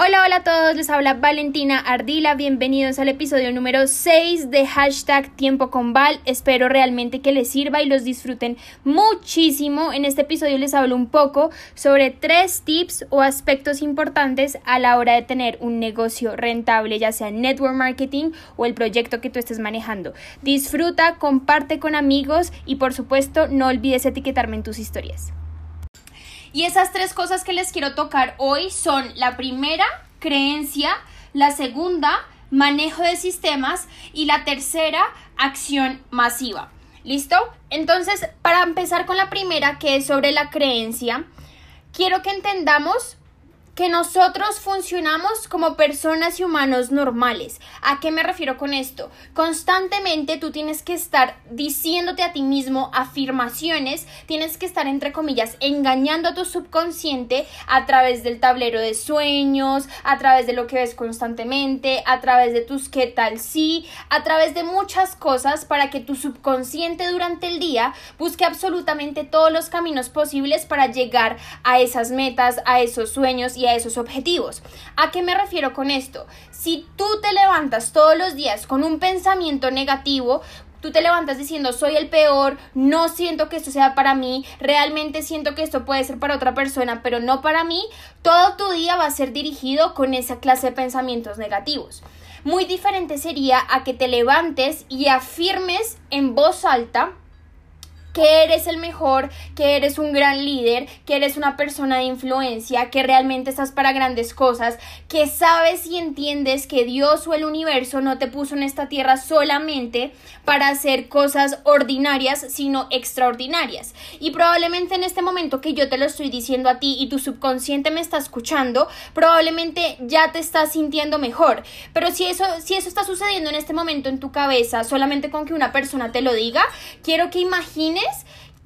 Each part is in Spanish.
Hola, hola a todos, les habla Valentina Ardila, bienvenidos al episodio número 6 de hashtag Tiempo con Val, espero realmente que les sirva y los disfruten muchísimo. En este episodio les hablo un poco sobre tres tips o aspectos importantes a la hora de tener un negocio rentable, ya sea network marketing o el proyecto que tú estés manejando. Disfruta, comparte con amigos y por supuesto no olvides etiquetarme en tus historias. Y esas tres cosas que les quiero tocar hoy son la primera, creencia, la segunda, manejo de sistemas y la tercera, acción masiva. ¿Listo? Entonces, para empezar con la primera, que es sobre la creencia, quiero que entendamos que nosotros funcionamos como personas y humanos normales. ¿A qué me refiero con esto? Constantemente tú tienes que estar diciéndote a ti mismo afirmaciones, tienes que estar entre comillas engañando a tu subconsciente a través del tablero de sueños, a través de lo que ves constantemente, a través de tus qué tal sí, a través de muchas cosas para que tu subconsciente durante el día busque absolutamente todos los caminos posibles para llegar a esas metas, a esos sueños y esos objetivos. ¿A qué me refiero con esto? Si tú te levantas todos los días con un pensamiento negativo, tú te levantas diciendo soy el peor, no siento que esto sea para mí, realmente siento que esto puede ser para otra persona, pero no para mí, todo tu día va a ser dirigido con esa clase de pensamientos negativos. Muy diferente sería a que te levantes y afirmes en voz alta que eres el mejor, que eres un gran líder, que eres una persona de influencia, que realmente estás para grandes cosas, que sabes y entiendes que Dios o el universo no te puso en esta tierra solamente para hacer cosas ordinarias, sino extraordinarias. Y probablemente en este momento que yo te lo estoy diciendo a ti y tu subconsciente me está escuchando, probablemente ya te estás sintiendo mejor. Pero si eso, si eso está sucediendo en este momento en tu cabeza, solamente con que una persona te lo diga, quiero que imagines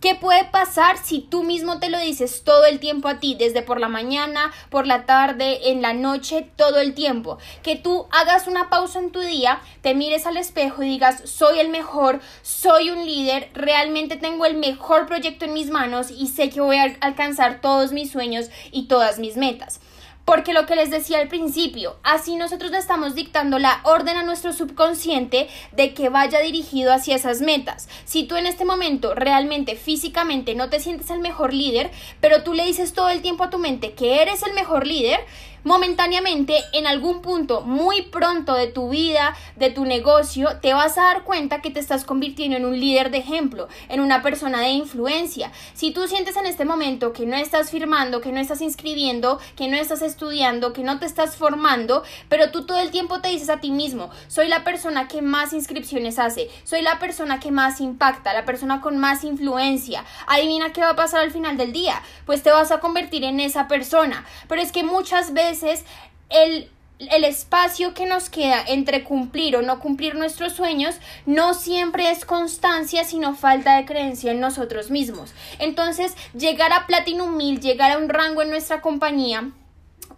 ¿Qué puede pasar si tú mismo te lo dices todo el tiempo a ti, desde por la mañana, por la tarde, en la noche, todo el tiempo? Que tú hagas una pausa en tu día, te mires al espejo y digas, soy el mejor, soy un líder, realmente tengo el mejor proyecto en mis manos y sé que voy a alcanzar todos mis sueños y todas mis metas. Porque lo que les decía al principio, así nosotros le estamos dictando la orden a nuestro subconsciente de que vaya dirigido hacia esas metas. Si tú en este momento realmente físicamente no te sientes el mejor líder, pero tú le dices todo el tiempo a tu mente que eres el mejor líder, momentáneamente en algún punto muy pronto de tu vida, de tu negocio, te vas a dar cuenta que te estás convirtiendo en un líder de ejemplo, en una persona de influencia. Si tú sientes en este momento que no estás firmando, que no estás inscribiendo, que no estás estudiando, que no te estás formando, pero tú todo el tiempo te dices a ti mismo, soy la persona que más inscripciones hace, soy la persona que más impacta, la persona con más influencia. Adivina qué va a pasar al final del día, pues te vas a convertir en esa persona. Pero es que muchas veces el, el espacio que nos queda entre cumplir o no cumplir nuestros sueños no siempre es constancia, sino falta de creencia en nosotros mismos. Entonces, llegar a Platinum 1000, llegar a un rango en nuestra compañía,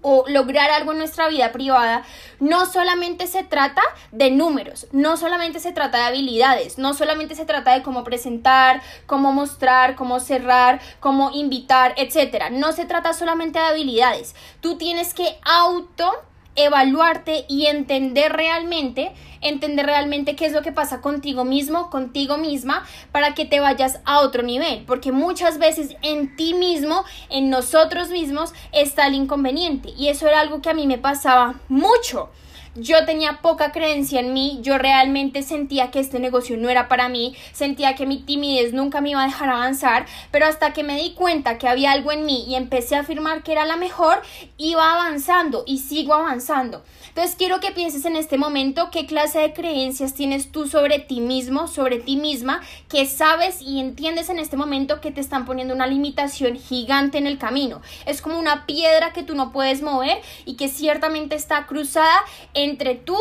o lograr algo en nuestra vida privada, no solamente se trata de números, no solamente se trata de habilidades, no solamente se trata de cómo presentar, cómo mostrar, cómo cerrar, cómo invitar, etcétera. No se trata solamente de habilidades. Tú tienes que auto evaluarte y entender realmente, entender realmente qué es lo que pasa contigo mismo, contigo misma, para que te vayas a otro nivel, porque muchas veces en ti mismo, en nosotros mismos, está el inconveniente, y eso era algo que a mí me pasaba mucho yo tenía poca creencia en mí, yo realmente sentía que este negocio no era para mí, sentía que mi timidez nunca me iba a dejar avanzar, pero hasta que me di cuenta que había algo en mí y empecé a afirmar que era la mejor, iba avanzando y sigo avanzando. Entonces quiero que pienses en este momento qué clase de creencias tienes tú sobre ti mismo, sobre ti misma, que sabes y entiendes en este momento que te están poniendo una limitación gigante en el camino. Es como una piedra que tú no puedes mover y que ciertamente está cruzada entre tú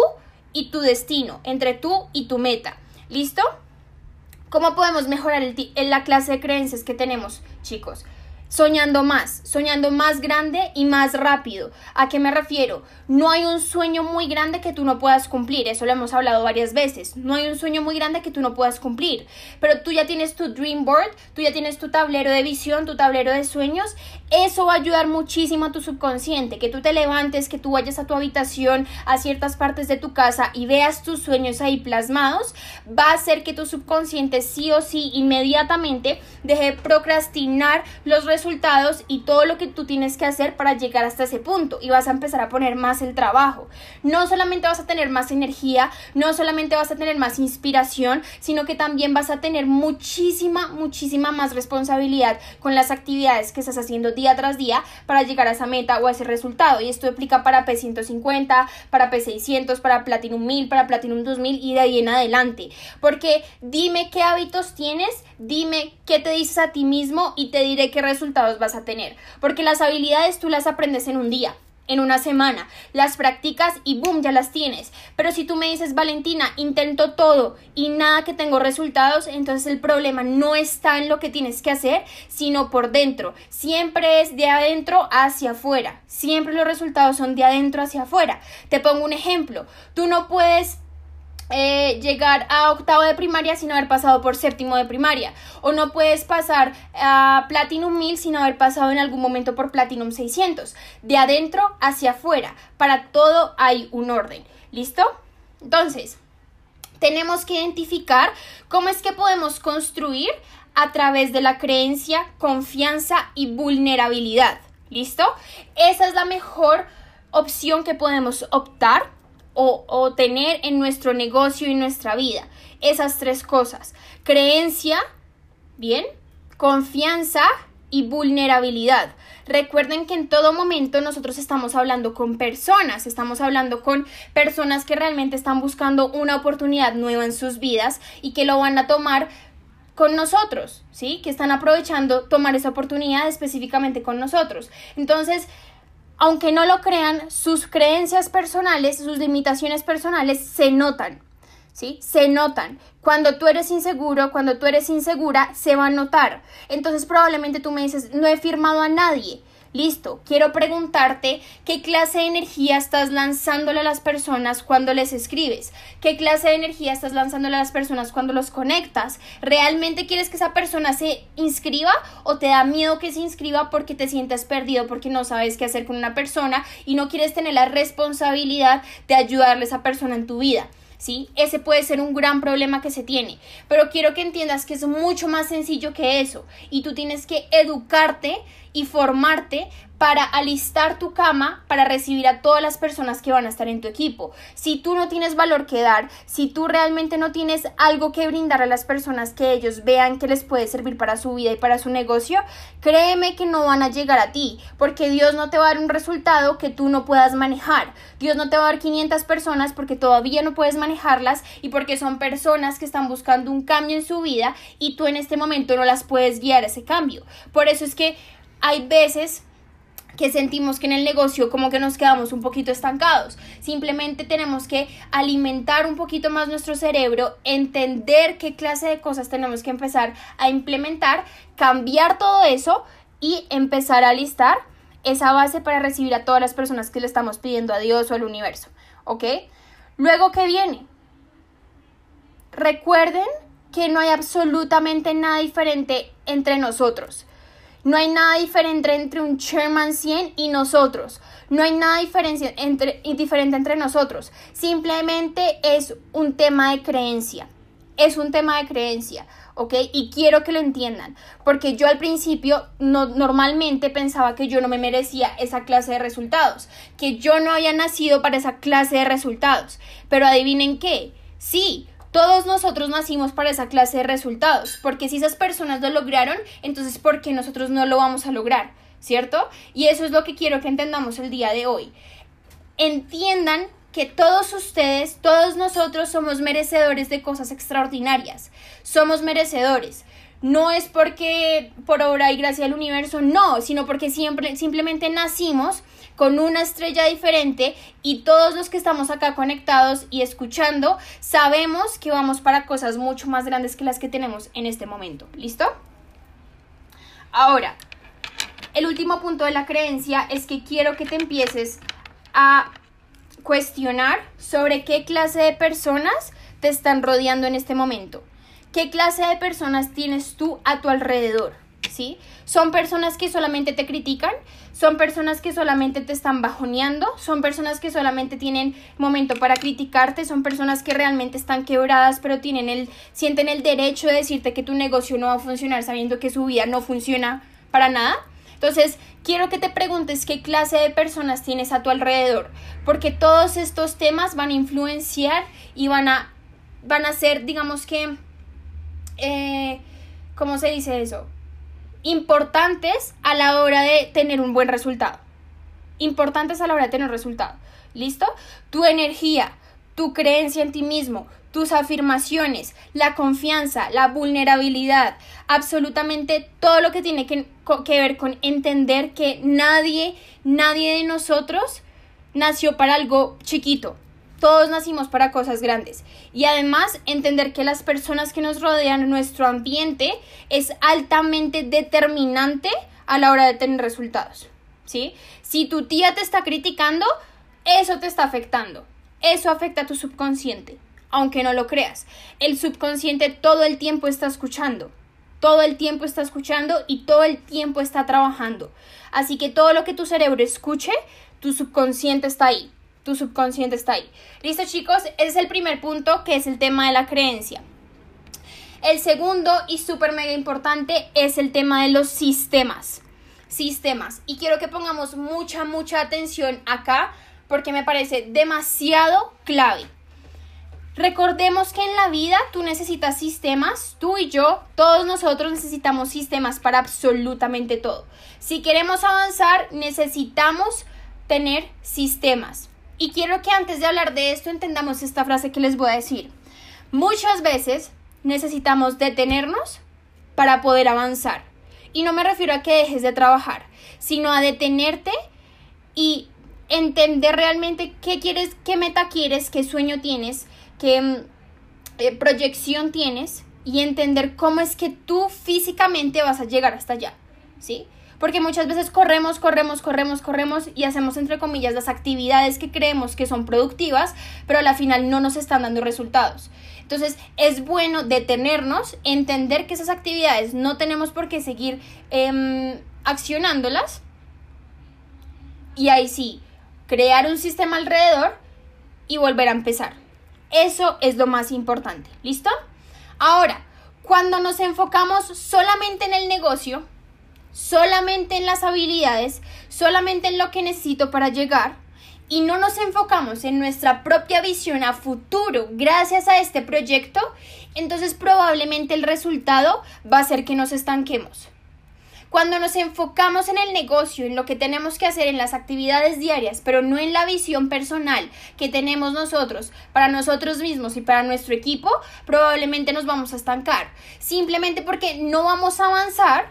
y tu destino, entre tú y tu meta. ¿Listo? ¿Cómo podemos mejorar el la clase de creencias que tenemos, chicos? Soñando más, soñando más grande y más rápido. ¿A qué me refiero? No hay un sueño muy grande que tú no puedas cumplir, eso lo hemos hablado varias veces. No hay un sueño muy grande que tú no puedas cumplir, pero tú ya tienes tu dream board, tú ya tienes tu tablero de visión, tu tablero de sueños Eso va a ayudar muchísimo a tu subconsciente, que tú te levantes, que tú vayas a tu habitación, a ciertas partes de tu casa y veas tus sueños ahí plasmados, va a hacer que tu subconsciente sí o sí inmediatamente deje de procrastinar los resultados y todo lo que tú tienes que hacer para llegar hasta ese punto y vas a empezar a poner más el trabajo. No solamente vas a tener más energía, no solamente vas a tener más inspiración, sino que también vas a tener muchísima, muchísima más responsabilidad con las actividades que estás haciendo día tras día para llegar a esa meta o a ese resultado. Y esto aplica para P150, para P600, para Platinum 1000, para Platinum 2000 y de ahí en adelante. Porque dime qué hábitos tienes, dime qué te dices a ti mismo y te diré qué resultados vas a tener. Porque las habilidades tú las aprendes en un día en una semana, las practicas y boom, ya las tienes. Pero si tú me dices, Valentina, intento todo y nada que tengo resultados, entonces el problema no está en lo que tienes que hacer, sino por dentro. Siempre es de adentro hacia afuera. Siempre los resultados son de adentro hacia afuera. Te pongo un ejemplo. Tú no puedes eh, llegar a octavo de primaria sin haber pasado por séptimo de primaria. O no puedes pasar a Platinum 1000 sin haber pasado en algún momento por Platinum 600. De adentro hacia afuera. Para todo hay un orden. ¿Listo? Entonces, tenemos que identificar cómo es que podemos construir a través de la creencia, confianza y vulnerabilidad. ¿Listo? Esa es la mejor opción que podemos optar o, tener en nuestro negocio y nuestra vida. Esas tres cosas. Creencia, bien, confianza y vulnerabilidad. Recuerden que en todo momento nosotros estamos hablando con personas, estamos hablando con personas que realmente están buscando una oportunidad nueva en sus vidas y que lo van a tomar con nosotros, ¿sí? Que están aprovechando tomar esa oportunidad específicamente con nosotros. Entonces, aunque no lo crean, sus creencias personales, sus limitaciones personales se notan, ¿sí? Se notan. Cuando tú eres inseguro, cuando tú eres insegura, se va a notar. Entonces probablemente tú me dices, no he firmado a nadie. Listo, quiero preguntarte qué clase de energía estás lanzándole a las personas cuando les escribes, qué clase de energía estás lanzándole a las personas cuando los conectas. ¿Realmente quieres que esa persona se inscriba o te da miedo que se inscriba porque te sientes perdido, porque no sabes qué hacer con una persona y no quieres tener la responsabilidad de ayudarle a esa persona en tu vida? ¿Sí? Ese puede ser un gran problema que se tiene, pero quiero que entiendas que es mucho más sencillo que eso y tú tienes que educarte y formarte para alistar tu cama para recibir a todas las personas que van a estar en tu equipo. Si tú no tienes valor que dar, si tú realmente no tienes algo que brindar a las personas que ellos vean que les puede servir para su vida y para su negocio, créeme que no van a llegar a ti, porque Dios no te va a dar un resultado que tú no puedas manejar. Dios no te va a dar 500 personas porque todavía no puedes manejarlas y porque son personas que están buscando un cambio en su vida y tú en este momento no las puedes guiar a ese cambio. Por eso es que hay veces que sentimos que en el negocio como que nos quedamos un poquito estancados. Simplemente tenemos que alimentar un poquito más nuestro cerebro, entender qué clase de cosas tenemos que empezar a implementar, cambiar todo eso y empezar a listar esa base para recibir a todas las personas que le estamos pidiendo a Dios o al universo. ¿Ok? Luego, ¿qué viene? Recuerden que no hay absolutamente nada diferente entre nosotros. No hay nada diferente entre un Sherman 100 y nosotros. No hay nada diferente entre, diferente entre nosotros. Simplemente es un tema de creencia. Es un tema de creencia. ¿ok? Y quiero que lo entiendan, porque yo al principio no, normalmente pensaba que yo no me merecía esa clase de resultados, que yo no había nacido para esa clase de resultados, pero adivinen qué, sí, todos nosotros nacimos para esa clase de resultados, porque si esas personas lo lograron, entonces ¿por qué nosotros no lo vamos a lograr? ¿Cierto? Y eso es lo que quiero que entendamos el día de hoy. Entiendan que todos ustedes, todos nosotros somos merecedores de cosas extraordinarias. Somos merecedores no es porque por obra y gracia del universo, no, sino porque siempre, simplemente nacimos con una estrella diferente y todos los que estamos acá conectados y escuchando sabemos que vamos para cosas mucho más grandes que las que tenemos en este momento. ¿Listo? Ahora, el último punto de la creencia es que quiero que te empieces a cuestionar sobre qué clase de personas te están rodeando en este momento. ¿Qué clase de personas tienes tú a tu alrededor? ¿Sí? Son personas que solamente te critican, son personas que solamente te están bajoneando, son personas que solamente tienen momento para criticarte, son personas que realmente están quebradas, pero tienen el, sienten el derecho de decirte que tu negocio no va a funcionar sabiendo que su vida no funciona para nada. Entonces, quiero que te preguntes qué clase de personas tienes a tu alrededor, porque todos estos temas van a influenciar y van a, van a ser, digamos que, eh, ¿cómo se dice eso? Importantes a la hora de tener un buen resultado. Importantes a la hora de tener un resultado. ¿Listo? Tu energía, tu creencia en ti mismo, tus afirmaciones, la confianza, la vulnerabilidad, absolutamente todo lo que tiene que, que, ver con entender que nadie, nadie de nosotros nació para algo chiquito. Todos nacimos para cosas grandes. Y además entender que las personas que nos rodean, nuestro ambiente, es altamente determinante a la hora de tener resultados. ¿Sí? Si tu tía te está criticando, eso te está afectando. Eso afecta a tu subconsciente, aunque no lo creas. El subconsciente todo el tiempo está escuchando. Todo el tiempo está escuchando y todo el tiempo está trabajando. Así que todo lo que tu cerebro escuche, tu subconsciente está ahí tu subconsciente está ahí. Listo chicos, ese es el primer punto que es el tema de la creencia. El segundo y súper mega importante es el tema de los sistemas. Sistemas. Y quiero que pongamos mucha, mucha atención acá porque me parece demasiado clave. Recordemos que en la vida tú necesitas sistemas, tú y yo, todos nosotros necesitamos sistemas para absolutamente todo. Si queremos avanzar, necesitamos tener sistemas. Y quiero que antes de hablar de esto entendamos esta frase que les voy a decir. Muchas veces necesitamos detenernos para poder avanzar. Y no me refiero a que dejes de trabajar, sino a detenerte y entender realmente qué quieres, qué meta quieres, qué sueño tienes, qué mm, eh, proyección tienes y entender cómo es que tú físicamente vas a llegar hasta allá, ¿sí? Porque muchas veces corremos, corremos, corremos, corremos y hacemos entre comillas las actividades que creemos que son productivas, pero a la final no nos están dando resultados. Entonces es bueno detenernos, entender que esas actividades no tenemos por qué seguir em, accionándolas y ahí sí, crear un sistema alrededor y volver a empezar. Eso es lo más importante. ¿Listo? Ahora, cuando nos enfocamos solamente en el negocio, solamente en las habilidades, solamente en lo que necesito para llegar y no nos enfocamos en nuestra propia visión a futuro gracias a este proyecto, entonces probablemente el resultado va a ser que nos estanquemos. Cuando nos enfocamos en el negocio, en lo que tenemos que hacer en las actividades diarias, pero no en la visión personal que tenemos nosotros para nosotros mismos y para nuestro equipo, probablemente nos vamos a estancar. Simplemente porque no vamos a avanzar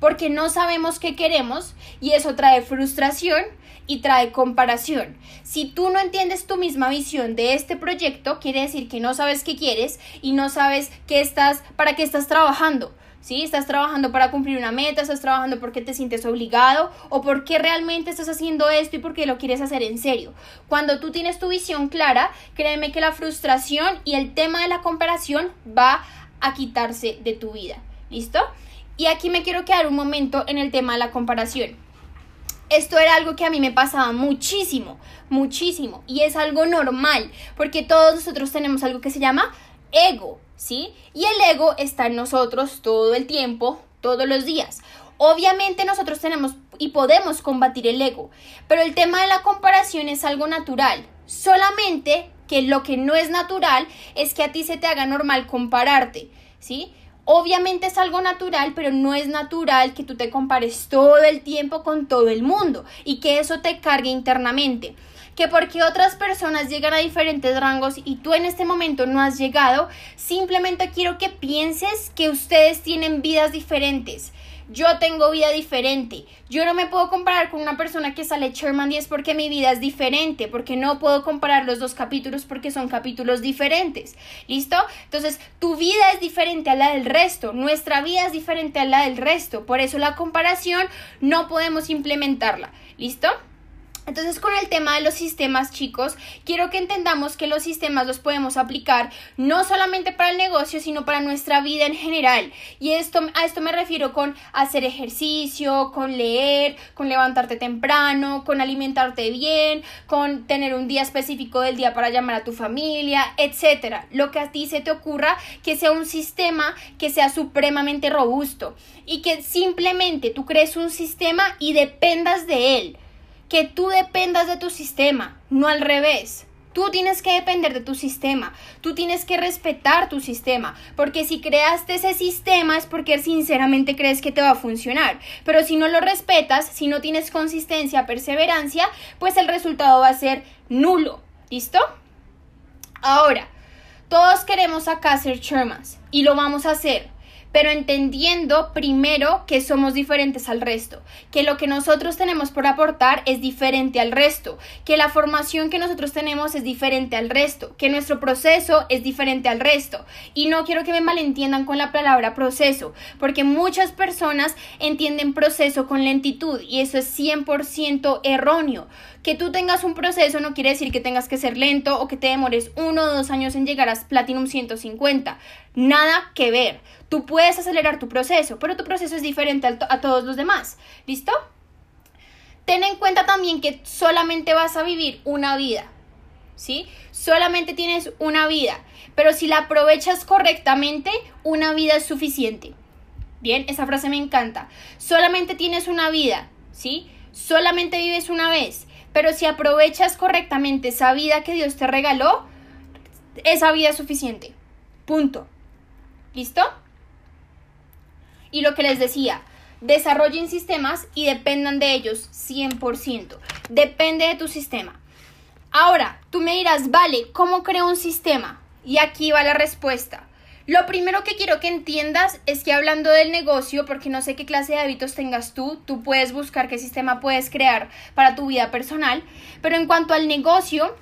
porque no sabemos qué queremos y eso trae frustración y trae comparación. Si tú no entiendes tu misma visión de este proyecto, quiere decir que no sabes qué quieres y no sabes qué estás, para qué estás trabajando. ¿Sí? Estás trabajando para cumplir una meta, estás trabajando porque te sientes obligado o porque realmente estás haciendo esto y porque lo quieres hacer en serio. Cuando tú tienes tu visión clara, créeme que la frustración y el tema de la comparación va a quitarse de tu vida. ¿Listo? Y aquí me quiero quedar un momento en el tema de la comparación. Esto era algo que a mí me pasaba muchísimo, muchísimo. Y es algo normal, porque todos nosotros tenemos algo que se llama ego, ¿sí? Y el ego está en nosotros todo el tiempo, todos los días. Obviamente nosotros tenemos y podemos combatir el ego, pero el tema de la comparación es algo natural. Solamente que lo que no es natural es que a ti se te haga normal compararte, ¿sí? Obviamente es algo natural, pero no es natural que tú te compares todo el tiempo con todo el mundo y que eso te cargue internamente. Que porque otras personas llegan a diferentes rangos y tú en este momento no has llegado, simplemente quiero que pienses que ustedes tienen vidas diferentes yo tengo vida diferente. Yo no me puedo comparar con una persona que sale Sherman 10 porque mi vida es diferente, porque no puedo comparar los dos capítulos porque son capítulos diferentes. ¿Listo? Entonces, tu vida es diferente a la del resto, nuestra vida es diferente a la del resto, por eso la comparación no podemos implementarla. ¿Listo? Entonces, con el tema de los sistemas, chicos, quiero que entendamos que los sistemas los podemos aplicar no solamente para el negocio, sino para nuestra vida en general. Y esto, a esto me refiero con hacer ejercicio, con leer, con levantarte temprano, con alimentarte bien, con tener un día específico del día para llamar a tu familia, etcétera. Lo que a ti se te ocurra, que sea un sistema que sea supremamente robusto y que simplemente tú crees un sistema y dependas de él que tú dependas de tu sistema, no al revés. Tú tienes que depender de tu sistema, tú tienes que respetar tu sistema, porque si creaste ese sistema es porque sinceramente crees que te va a funcionar, pero si no lo respetas, si no tienes consistencia, perseverancia, pues el resultado va a ser nulo, ¿listo? Ahora, todos queremos acá ser Shermans y lo vamos a hacer pero entendiendo primero que somos diferentes al resto, que lo que nosotros tenemos por aportar es diferente al resto, que la formación que nosotros tenemos es diferente al resto, que nuestro proceso es diferente al resto. Y no quiero que me malentiendan con la palabra proceso, porque muchas personas entienden proceso con lentitud y eso es 100% erróneo. Que tú tengas un proceso no quiere decir que tengas que ser lento o que te demores uno o dos años en llegar a Platinum 150. Nada que ver. Tú puedes acelerar tu proceso, pero tu proceso es diferente a, todos los demás. ¿Listo? Ten en cuenta también que solamente vas a vivir una vida. ¿Sí? Solamente tienes una vida. Pero si la aprovechas correctamente, una vida es suficiente. Bien, esa frase me encanta. Solamente tienes una vida. ¿Sí? Solamente vives una vez. Pero si aprovechas correctamente esa vida que Dios te regaló, esa vida es suficiente. Punto. ¿Listo? Y lo que les decía, desarrollen sistemas y dependan de ellos 100%. Depende de tu sistema. Ahora, tú me dirás, vale, ¿cómo creo un sistema? Y aquí va la respuesta. Lo primero que quiero que entiendas es que hablando del negocio, porque no sé qué clase de hábitos tengas tú, tú puedes buscar qué sistema puedes crear para tu vida personal, pero en cuanto al negocio,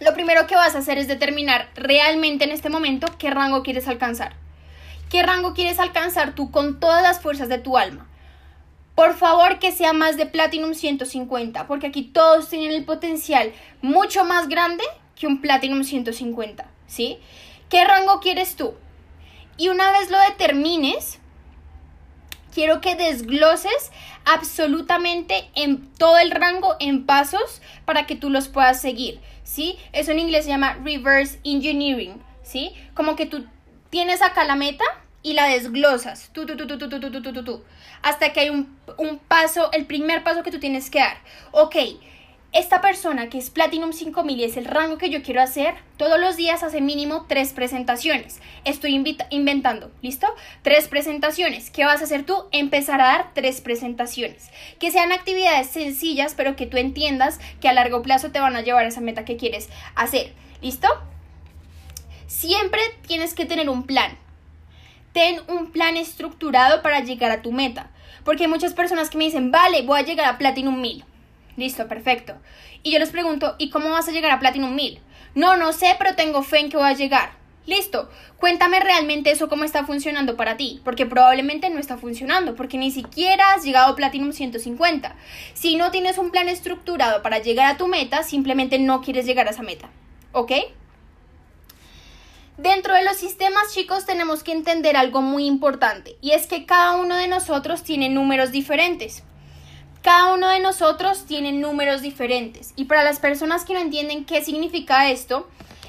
lo primero que vas a hacer es determinar realmente en este momento qué rango quieres alcanzar. ¿Qué rango quieres alcanzar tú con todas las fuerzas de tu alma? Por favor que sea más de Platinum 150, porque aquí todos tienen el potencial mucho más grande que un Platinum 150, ¿sí? ¿Qué rango quieres tú? Y una vez lo determines, quiero que desgloses absolutamente en todo el rango en pasos para que tú los puedas seguir, ¿sí? Eso en inglés se llama reverse engineering, ¿sí? Como que tú tienes acá la meta y la desglosas, tú, tú, tú, tú, tú, tú, tú, tú, tú, hasta que hay un, un paso, el primer paso que tú tienes que dar. Ok, esta persona que es Platinum 5000 y es el rango que yo quiero hacer, todos los días hace mínimo tres presentaciones. Estoy inventando, ¿listo? Tres presentaciones. ¿Qué vas a hacer tú? Empezar a dar tres presentaciones. Que sean actividades sencillas, pero que tú entiendas que a largo plazo te van a llevar a esa meta que quieres hacer. ¿Listo? Siempre tienes que tener un plan. Ten un plan estructurado para llegar a tu meta. Porque hay muchas personas que me dicen, vale, voy a llegar a Platinum 1000 Listo, perfecto. Y yo les pregunto, ¿y cómo vas a llegar a Platinum 1000? No, no sé, pero tengo fe en que voy a llegar. Listo, cuéntame realmente eso cómo está funcionando para ti, porque probablemente no está funcionando, porque ni siquiera has llegado a Platinum 150. Si no tienes un plan estructurado para llegar a tu meta, simplemente no quieres llegar a esa meta. ¿Ok? Dentro de los sistemas, chicos, tenemos que entender algo muy importante, y es que cada uno de nosotros tiene números diferentes. Cada uno de nosotros tiene números diferentes y para las personas que no entienden qué significa esto,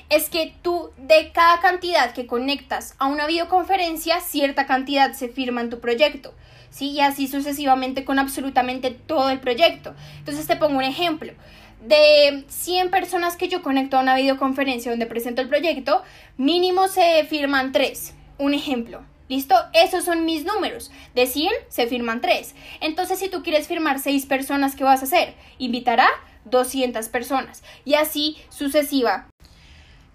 es que tú de cada cantidad que conectas a una videoconferencia, cierta cantidad se firma en tu proyecto. ¿sí? Y así sucesivamente con absolutamente todo el proyecto. Entonces te pongo un ejemplo. De 100 personas que yo conecto a una videoconferencia donde presento el proyecto, mínimo se firman 3. Un ejemplo. ¿Listo? Esos son mis números. De 100 se firman 3. Entonces, si tú quieres firmar 6 personas, ¿qué vas a hacer? Invitará 200 personas. Y así sucesiva.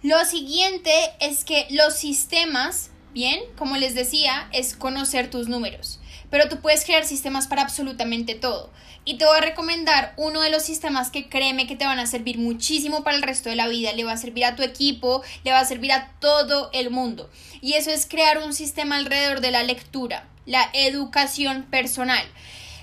Lo siguiente es que los sistemas, bien, como les decía, es conocer tus números pero tú puedes crear sistemas para absolutamente todo. Y te voy a recomendar uno de los sistemas que créeme que te van a servir muchísimo para el resto de la vida, le va a servir a tu equipo, le va a servir a todo el mundo. Y eso es crear un sistema alrededor de la lectura, la educación personal.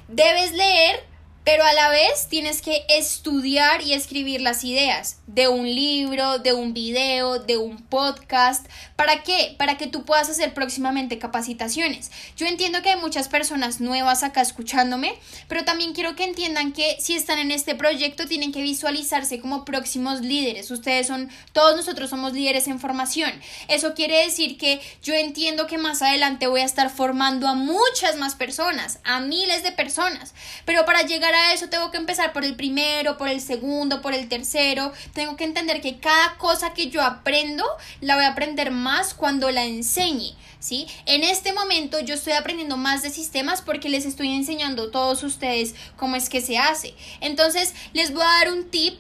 Debes leer pero a la vez tienes que estudiar y escribir las ideas de un libro, de un video, de un podcast. ¿Para qué? Para que tú puedas hacer próximamente capacitaciones. Yo entiendo que hay muchas personas nuevas acá escuchándome, pero también quiero que entiendan que si están en este proyecto tienen que visualizarse como próximos líderes. Ustedes son, todos nosotros somos líderes en formación. Eso quiere decir que yo entiendo que más adelante voy a estar formando a muchas más personas, a miles de personas, pero para llegar a eso tengo que empezar por el primero, por el segundo, por el tercero. Tengo que entender que cada cosa que yo aprendo la voy a aprender más cuando la enseñe. ¿Sí? En este momento yo estoy aprendiendo más de sistemas porque les estoy enseñando a todos ustedes cómo es que se hace. Entonces les voy a dar un tip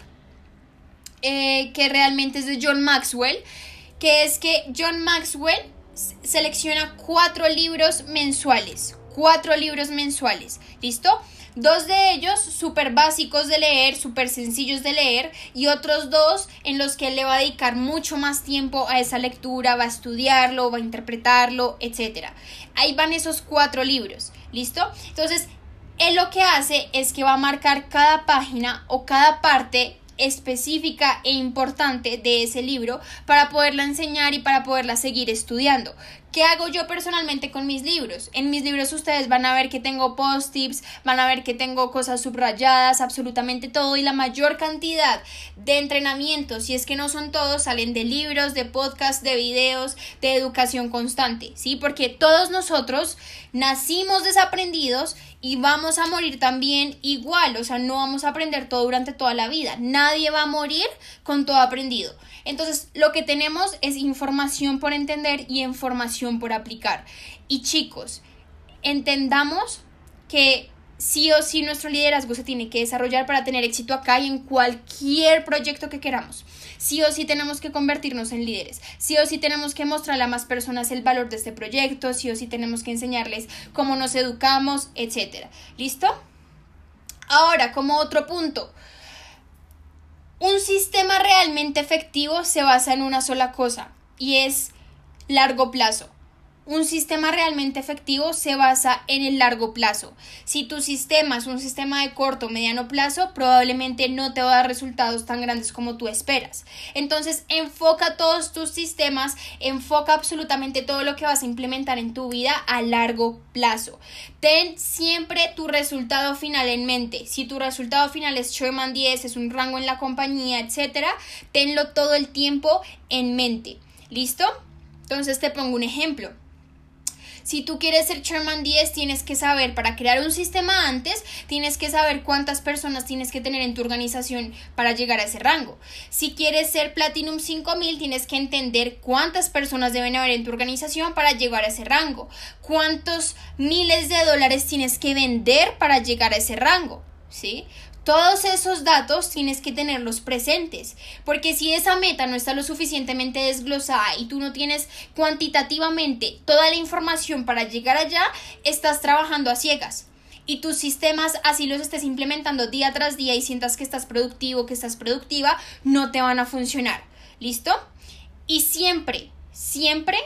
eh, que realmente es de John Maxwell, que es que John Maxwell selecciona cuatro libros mensuales. Cuatro libros mensuales. ¿Listo? Dos de ellos súper básicos de leer, súper sencillos de leer, y otros dos en los que él le va a dedicar mucho más tiempo a esa lectura, va a estudiarlo, va a interpretarlo, etc. Ahí van esos cuatro libros, ¿listo? Entonces, él lo que hace es que va a marcar cada página o cada parte específica e importante de ese libro para poderla enseñar y para poderla seguir estudiando. ¿Qué hago yo personalmente con mis libros? En mis libros ustedes van a ver que tengo post-tips, van a ver que tengo cosas subrayadas, absolutamente todo y la mayor cantidad de entrenamientos, si es que no son todos, salen de libros, de podcasts, de videos, de educación constante, ¿sí? Porque todos nosotros nacimos desaprendidos y vamos a morir también igual, o sea, no vamos a aprender todo durante toda la vida, nadie va a morir con todo aprendido. Entonces, lo que tenemos es información por entender y información por aplicar. Y chicos, entendamos que sí o sí nuestro liderazgo se tiene que desarrollar para tener éxito acá y en cualquier proyecto que queramos. Sí o sí tenemos que convertirnos en líderes. Sí o sí tenemos que mostrarle a más personas el valor de este proyecto. Sí o sí tenemos que enseñarles cómo nos educamos, etc. ¿Listo? Ahora, como otro punto, un sistema realmente efectivo se basa en una sola cosa y es largo plazo. Un sistema realmente efectivo se basa en el largo plazo. Si tu sistema es un sistema de corto o mediano plazo, probablemente no te va a dar resultados tan grandes como tú esperas. Entonces, enfoca todos tus sistemas, enfoca absolutamente todo lo que vas a implementar en tu vida a largo plazo. Ten siempre tu resultado final en mente. Si tu resultado final es Sherman 10, es un rango en la compañía, etcétera, tenlo todo el tiempo en mente. ¿Listo? Entonces te pongo un ejemplo. Si tú quieres ser Chairman 10, tienes que saber, para crear un sistema antes, tienes que saber cuántas personas tienes que tener en tu organización para llegar a ese rango. Si quieres ser Platinum 5000, tienes que entender cuántas personas deben haber en tu organización para llegar a ese rango. Cuántos miles de dólares tienes que vender para llegar a ese rango. ¿Sí? Todos esos datos tienes que tenerlos presentes, porque si esa meta no está lo suficientemente desglosada y tú no tienes cuantitativamente toda la información para llegar allá, estás trabajando a ciegas. Y tus sistemas, así los estés implementando día tras día y sientas que estás productivo, que estás productiva, no te van a funcionar. ¿Listo? Y siempre, siempre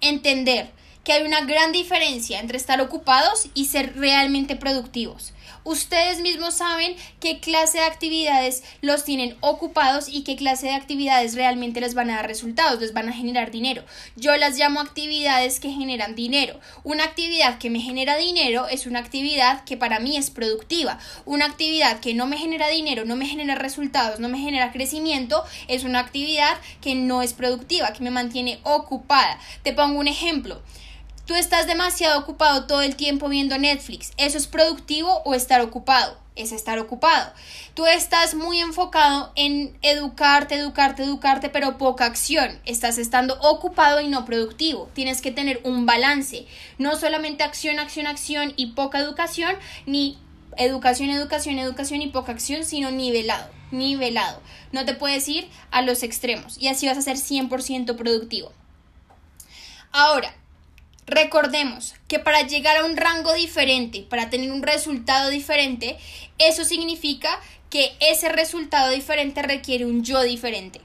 entender que hay una gran diferencia entre estar ocupados y ser realmente productivos. Ustedes mismos saben qué clase de actividades los tienen ocupados y qué clase de actividades realmente les van a dar resultados, les van a generar dinero. Yo las llamo actividades que generan dinero. Una actividad que me genera dinero es una actividad que para mí es productiva. Una actividad que no me genera dinero, no me genera resultados, no me genera crecimiento, es una actividad que no es productiva, que me mantiene ocupada. Te pongo un ejemplo. Tú estás demasiado ocupado todo el tiempo viendo Netflix. ¿Eso es productivo o estar ocupado? Es estar ocupado. Tú estás muy enfocado en educarte, educarte, educarte, pero poca acción. Estás estando ocupado y no productivo. Tienes que tener un balance. No solamente acción, acción, acción y poca educación, ni educación, educación, educación y poca acción, sino nivelado, nivelado. No te puedes ir a los extremos y así vas a ser 100% productivo. Ahora, Recordemos que para llegar a un rango diferente, para tener un resultado diferente, eso significa que ese resultado diferente requiere un yo diferente.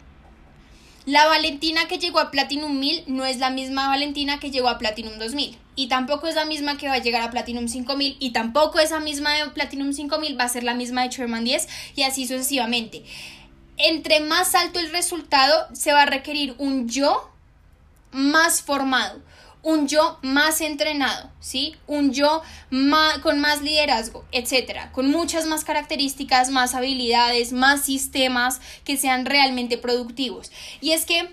La Valentina que llegó a Platinum 1000 no es la misma Valentina que llegó a Platinum 2000 y tampoco es la misma que va a llegar a Platinum 5000 y tampoco esa misma de Platinum 5000 va a ser la misma de Sherman 10 y así sucesivamente. Entre más alto el resultado, se va a requerir un yo más formado, un yo más entrenado, ¿sí? Un yo con más liderazgo, etcétera, con muchas más características, más habilidades, más sistemas que sean realmente productivos. Y es que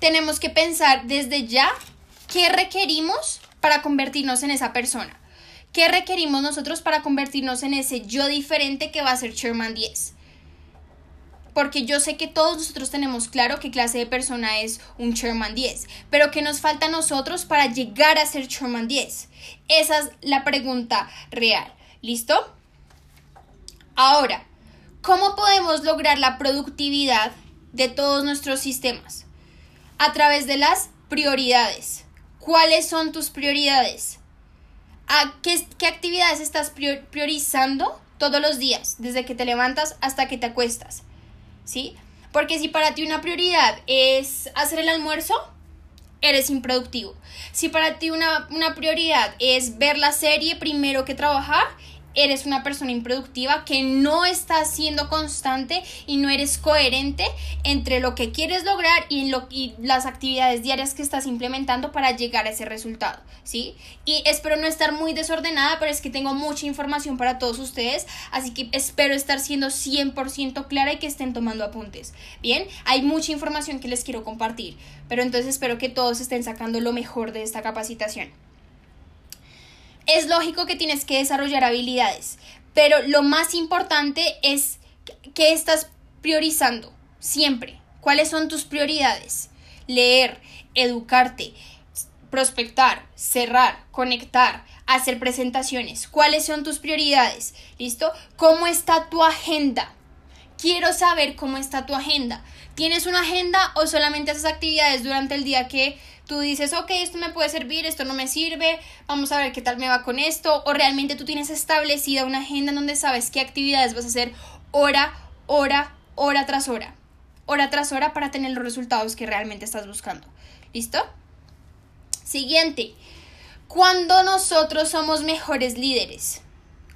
tenemos que pensar desde ya qué requerimos para convertirnos en esa persona. ¿Qué requerimos nosotros para convertirnos en ese yo diferente que va a ser Sherman 10? Porque yo sé que todos nosotros tenemos claro qué clase de persona es un Sherman 10, pero ¿qué nos falta a nosotros para llegar a ser Sherman 10? Esa es la pregunta real. ¿Listo? Ahora, ¿cómo podemos lograr la productividad de todos nuestros sistemas? A través de las prioridades. ¿Cuáles son tus prioridades? ¿A qué, qué actividades estás priorizando todos los días, desde que te levantas hasta que te acuestas? ¿Sí? Porque si para ti una prioridad es hacer el almuerzo, eres improductivo. Si para ti una, una prioridad es ver la serie primero que trabajar, eres una persona improductiva que no está siendo constante y no eres coherente entre lo que quieres lograr y, lo, y las actividades diarias que estás implementando para llegar a ese resultado, ¿sí? Y espero no estar muy desordenada, pero es que tengo mucha información para todos ustedes, así que espero estar siendo 100% clara y que estén tomando apuntes. Bien, hay mucha información que les quiero compartir, pero entonces espero que todos estén sacando lo mejor de esta capacitación es lógico que tienes que desarrollar habilidades, pero lo más importante es que estás priorizando siempre. ¿Cuáles son tus prioridades? Leer, educarte, prospectar, cerrar, conectar, hacer presentaciones. ¿Cuáles son tus prioridades? ¿Listo? ¿Cómo está tu agenda? Quiero saber cómo está tu agenda. ¿Tienes una agenda o solamente haces actividades durante el día que tú dices, ok, esto me puede servir, esto no me sirve, vamos a ver qué tal me va con esto, o realmente tú tienes establecida una agenda en donde sabes qué actividades vas a hacer hora, hora, hora tras hora, hora tras hora para tener los resultados que realmente estás buscando. ¿Listo? Siguiente, cuando nosotros somos mejores líderes.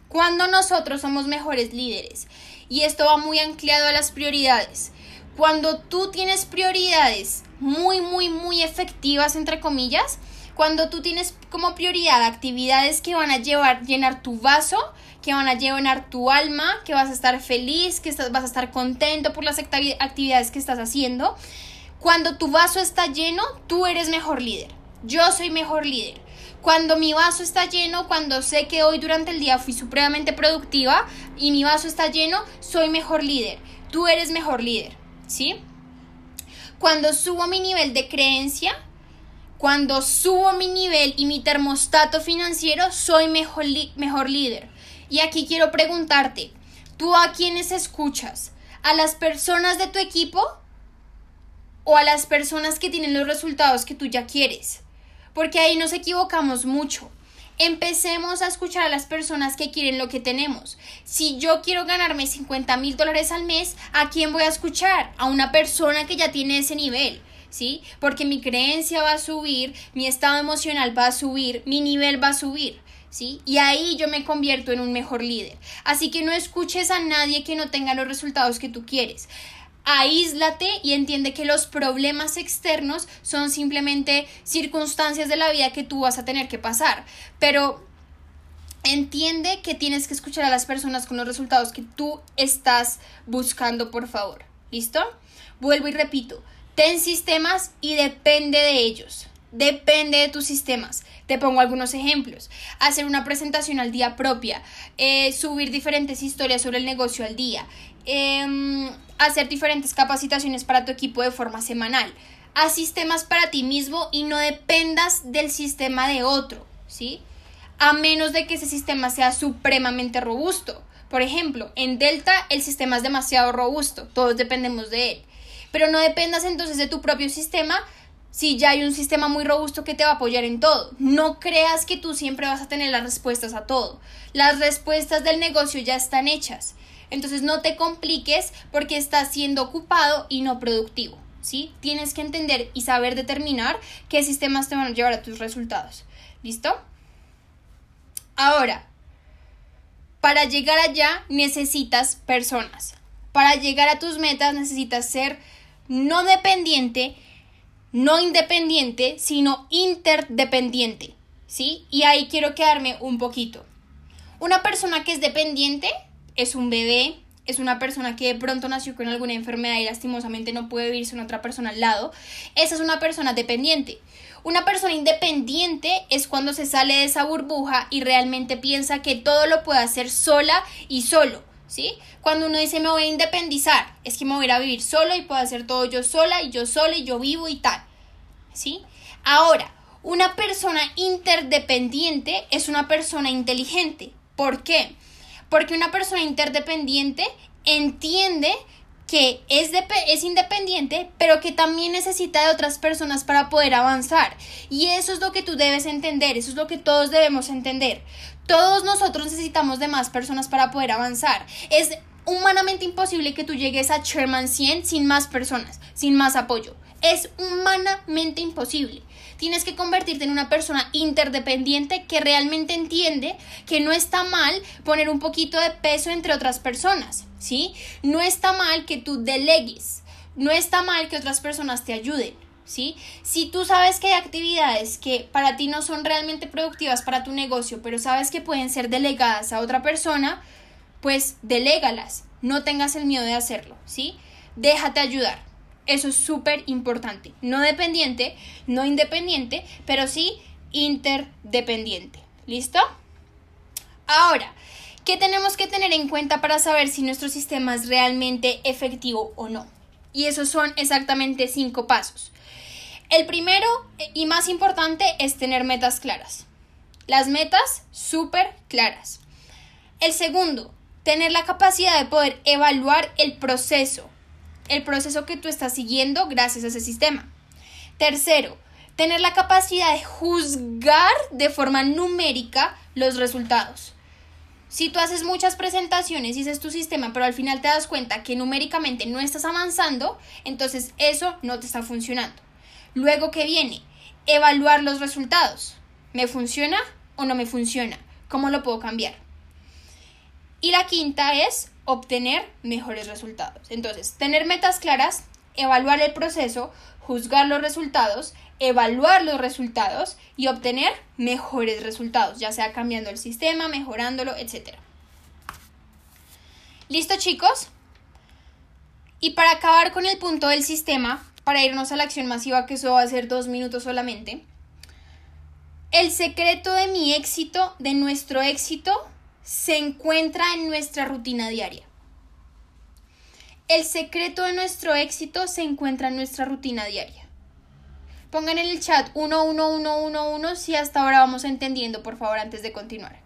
Cuando nosotros somos mejores líderes. Y esto va muy anclado a las prioridades. Cuando tú tienes prioridades muy, muy, muy efectivas, entre comillas, cuando tú tienes como prioridad actividades que van a llevar, llenar tu vaso, que van a llenar tu alma, que vas a estar feliz, que estás, vas a estar contento por las actividades que estás haciendo. Cuando tu vaso está lleno, tú eres mejor líder. Yo soy mejor líder. Cuando mi vaso está lleno, cuando sé que hoy durante el día fui supremamente productiva y mi vaso está lleno, soy mejor líder. Tú eres mejor líder, ¿sí? Cuando subo mi nivel de creencia, cuando subo mi nivel y mi termostato financiero, soy mejor, mejor líder. Y aquí quiero preguntarte, ¿tú a quiénes escuchas? ¿A las personas de tu equipo o a las personas que tienen los resultados que tú ya quieres? Porque ahí nos equivocamos mucho. Empecemos a escuchar a las personas que quieren lo que tenemos. Si yo quiero ganarme 50 mil dólares al mes, ¿a quién voy a escuchar? A una persona que ya tiene ese nivel. ¿Sí? Porque mi creencia va a subir, mi estado emocional va a subir, mi nivel va a subir. ¿Sí? Y ahí yo me convierto en un mejor líder. Así que no escuches a nadie que no tenga los resultados que tú quieres aíslate y entiende que los problemas externos son simplemente circunstancias de la vida que tú vas a tener que pasar. Pero entiende que tienes que escuchar a las personas con los resultados que tú estás buscando, por favor. ¿Listo? Vuelvo y repito, ten sistemas y depende de ellos. Depende de tus sistemas. Te pongo algunos ejemplos. Hacer una presentación al día propia, eh, subir diferentes historias sobre el negocio al día, Em, hacer diferentes capacitaciones para tu equipo de forma semanal. Haz sistemas para ti mismo y no dependas del sistema de otro, ¿sí? A menos de que ese sistema sea supremamente robusto. Por ejemplo, en Delta el sistema es demasiado robusto, todos dependemos de él. Pero no dependas entonces de tu propio sistema si ya hay un sistema muy robusto que te va a apoyar en todo. No creas que tú siempre vas a tener las respuestas a todo. Las respuestas del negocio ya están hechas. Entonces no te compliques porque estás siendo ocupado y no productivo. ¿Sí? Tienes que entender y saber determinar qué sistemas te van a llevar a tus resultados. ¿Listo? Ahora, para llegar allá necesitas personas. Para llegar a tus metas necesitas ser no dependiente, no independiente, sino interdependiente. ¿Sí? Y ahí quiero quedarme un poquito. Una persona que es dependiente es un bebé, es una persona que de pronto nació con alguna enfermedad y lastimosamente no puede vivir sin otra persona al lado. Esa es una persona dependiente. Una persona independiente es cuando se sale de esa burbuja y realmente piensa que todo lo puede hacer sola y solo, ¿sí? Cuando uno dice me voy a independizar, es que me voy a a vivir solo y puedo hacer todo yo sola y yo sola y yo vivo y tal, ¿sí? Ahora, una persona interdependiente es una persona inteligente. ¿Por qué? Porque una persona interdependiente entiende que es, es independiente, pero que también necesita de otras personas para poder avanzar. Y eso es lo que tú debes entender, eso es lo que todos debemos entender. Todos nosotros necesitamos de más personas para poder avanzar. Es humanamente imposible que tú llegues a Sherman 100 sin más personas, sin más apoyo. Es humanamente imposible. Tienes que convertirte en una persona interdependiente que realmente entiende que no está mal poner un poquito de peso entre otras personas, ¿sí? No está mal que tú delegues, no está mal que otras personas te ayuden. ¿Sí? Si tú sabes que hay actividades que para ti no son realmente productivas para tu negocio, pero sabes que pueden ser delegadas a otra persona, pues delégalas. No tengas el miedo de hacerlo, ¿sí? Déjate ayudar. Eso es súper importante. No dependiente, no independiente, pero sí interdependiente. ¿Listo? Ahora, ¿qué tenemos que tener en cuenta para saber si nuestro sistema es realmente efectivo o no? Y esos son exactamente cinco pasos. El primero y más importante es tener metas claras. Las metas súper claras. El segundo, tener la capacidad de poder evaluar el proceso el proceso que tú estás siguiendo gracias a ese sistema. Tercero, tener la capacidad de juzgar de forma numérica los resultados. Si tú haces muchas presentaciones y es tu sistema, pero al final te das cuenta que numéricamente no estás avanzando, entonces eso no te está funcionando. Luego, ¿qué viene? Evaluar los resultados. ¿Me funciona o no me funciona? ¿Cómo lo puedo cambiar? Y la quinta es obtener mejores resultados. Entonces, tener metas claras, evaluar el proceso, juzgar los resultados, evaluar los resultados y obtener mejores resultados, ya sea cambiando el sistema, mejorándolo, etc. ¿Listo chicos? Y para acabar con el punto del sistema, para irnos a la acción masiva, que eso va a ser dos minutos solamente, el secreto de mi éxito, de nuestro éxito, se encuentra en nuestra rutina diaria. El secreto de nuestro éxito se encuentra en nuestra rutina diaria. Pongan en el chat 11111 si hasta ahora vamos entendiendo, por favor, antes de continuar.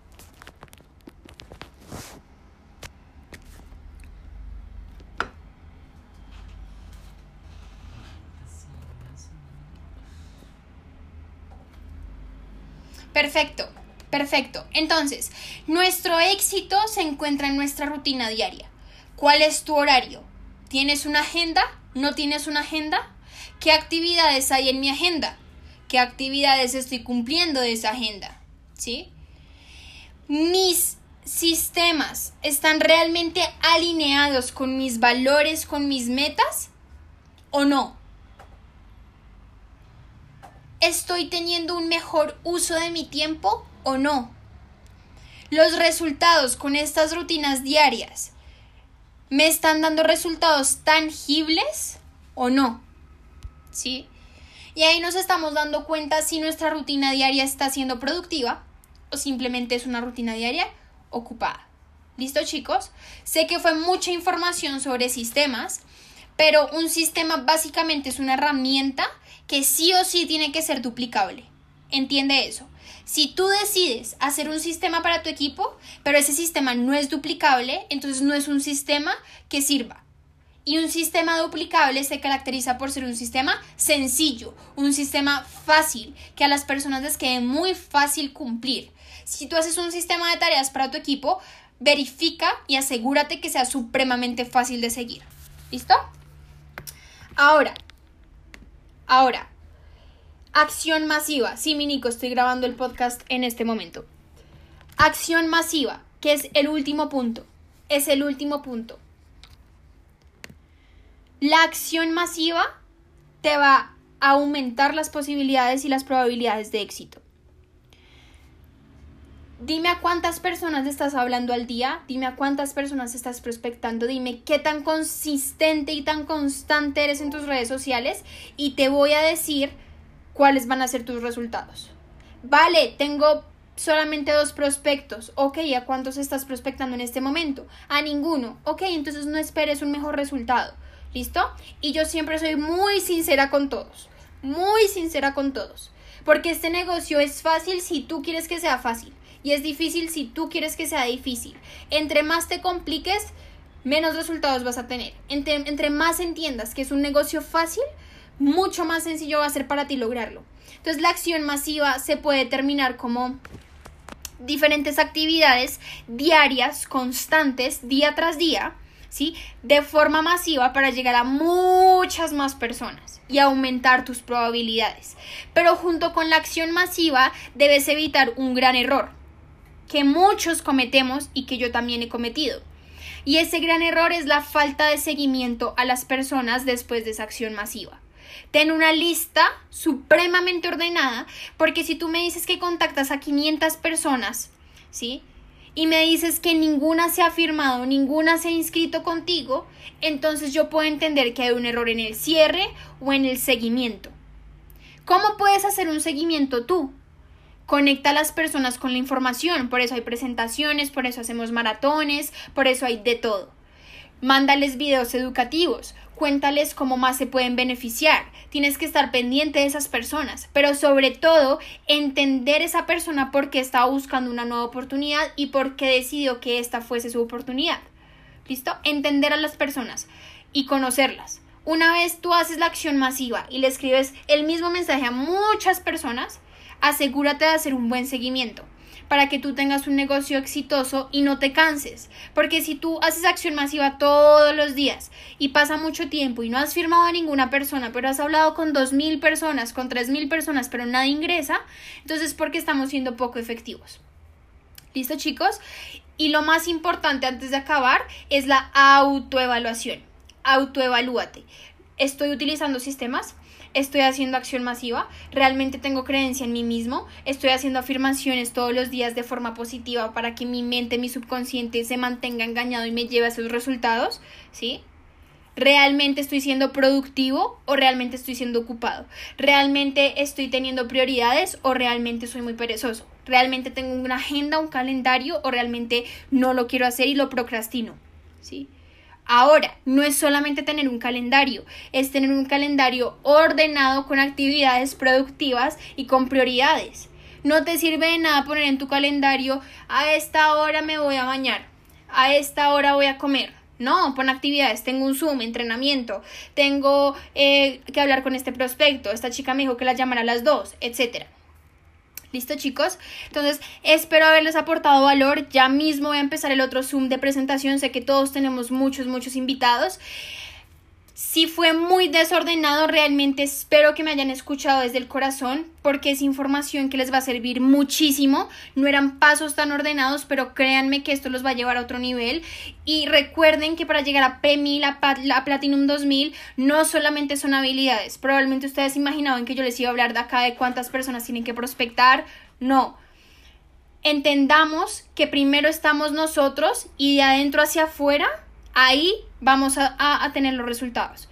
Perfecto. Perfecto. Entonces, nuestro éxito se encuentra en nuestra rutina diaria. ¿Cuál es tu horario? ¿Tienes una agenda? ¿No tienes una agenda? ¿Qué actividades hay en mi agenda? ¿Qué actividades estoy cumpliendo de esa agenda? ¿Sí? Mis sistemas están realmente alineados con mis valores, con mis metas o no? ¿Estoy teniendo un mejor uso de mi tiempo o no. Los resultados con estas rutinas diarias me están dando resultados tangibles o no. ¿Sí? Y ahí nos estamos dando cuenta si nuestra rutina diaria está siendo productiva o simplemente es una rutina diaria ocupada. ¿Listo chicos? Sé que fue mucha información sobre sistemas, pero un sistema básicamente es una herramienta que sí o sí tiene que ser duplicable. Entiende eso. Si tú decides hacer un sistema para tu equipo, pero ese sistema no es duplicable, entonces no es un sistema que sirva. Y un sistema duplicable se caracteriza por ser un sistema sencillo, un sistema fácil, que a las personas les quede muy fácil cumplir. Si tú haces un sistema de tareas para tu equipo, verifica y asegúrate que sea supremamente fácil de seguir. ¿Listo? Ahora, ahora, acción masiva. Sí, mi Nico, estoy grabando el podcast en este momento. Acción masiva, que es el último punto. Es el último punto. La acción masiva te va a aumentar las posibilidades y las probabilidades de éxito. Dime a cuántas personas estás hablando al día, dime a cuántas personas estás prospectando, dime qué tan consistente y tan constante eres en tus redes sociales y te voy a decir cuáles van a ser tus resultados. Vale, tengo solamente dos prospectos. Ok, ¿a cuántos estás prospectando en este momento? A ninguno. Ok, entonces no esperes un mejor resultado. ¿Listo? Y yo siempre soy muy sincera con todos. Muy sincera con todos. Porque este negocio es fácil si tú quieres que sea fácil y es difícil si tú quieres que sea difícil. Entre más te compliques, menos resultados vas a tener. Entre, más entiendas que es un negocio fácil, mucho más sencillo va a ser para ti lograrlo. Entonces la acción masiva se puede terminar como diferentes actividades diarias, constantes, día tras día, ¿sí? De forma masiva para llegar a muchas más personas y aumentar tus probabilidades. Pero junto con la acción masiva debes evitar un gran error que muchos cometemos y que yo también he cometido. Y ese gran error es la falta de seguimiento a las personas después de esa acción masiva. Ten una lista supremamente ordenada, porque si tú me dices que contactas a 500 personas, ¿sí? Y me dices que ninguna se ha firmado, ninguna se ha inscrito contigo, entonces yo puedo entender que hay un error en el cierre o en el seguimiento. ¿Cómo puedes hacer un seguimiento tú? conecta a las personas con la información, por eso hay presentaciones, por eso hacemos maratones, por eso hay de todo. Mándales videos educativos, cuéntales cómo más se pueden beneficiar. Tienes que estar pendiente de esas personas, pero sobre todo entender esa persona por qué estaba buscando una nueva oportunidad y por qué decidió que esta fuese su oportunidad. ¿Listo? Entender a las personas y conocerlas. Una vez tú haces la acción masiva y le escribes el mismo mensaje a muchas personas, asegúrate de hacer un buen seguimiento para que tú tengas un negocio exitoso y no te canses. Porque si tú haces acción masiva todos los días y pasa mucho tiempo y no has firmado a ninguna persona, pero has hablado con dos mil personas, con tres mil personas, pero nadie ingresa, entonces porque estamos siendo poco efectivos. ¿Listo, chicos? Y lo más importante antes de acabar es la autoevaluación. Autoevalúate. ¿Estoy utilizando sistemas? Estoy haciendo acción masiva, realmente tengo creencia en mí mismo, estoy haciendo afirmaciones todos los días de forma positiva para que mi mente, mi subconsciente se mantenga engañado y me lleve a esos resultados, ¿sí? ¿Realmente estoy siendo productivo o realmente estoy siendo ocupado? ¿Realmente estoy teniendo prioridades o realmente soy muy perezoso? ¿Realmente tengo una agenda, un calendario o realmente no lo quiero hacer y lo procrastino? ¿Sí? Ahora, no es solamente tener un calendario, es tener un calendario ordenado con actividades productivas y con prioridades. No te sirve de nada poner en tu calendario a esta hora me voy a bañar, a esta hora voy a comer. No, pon actividades, tengo un Zoom, entrenamiento, tengo eh, que hablar con este prospecto, esta chica me dijo que la llamara a las dos, etcétera. ¿Listo chicos? Entonces espero haberles aportado valor. Ya mismo voy a empezar el otro Zoom de presentación. Sé que todos tenemos muchos, muchos invitados. Si fue muy desordenado, realmente espero que me hayan escuchado desde el corazón porque es información que les va a servir muchísimo. No eran pasos tan ordenados, pero créanme que esto los va a llevar a otro nivel. Y recuerden que para llegar a Pre-1000, a, Platinum 2000, no solamente son habilidades. Probablemente ustedes imaginaban que yo les iba a hablar de acá de cuántas personas tienen que prospectar. No. Entendamos que primero estamos nosotros y de adentro hacia afuera ahí vamos a, tener los resultados.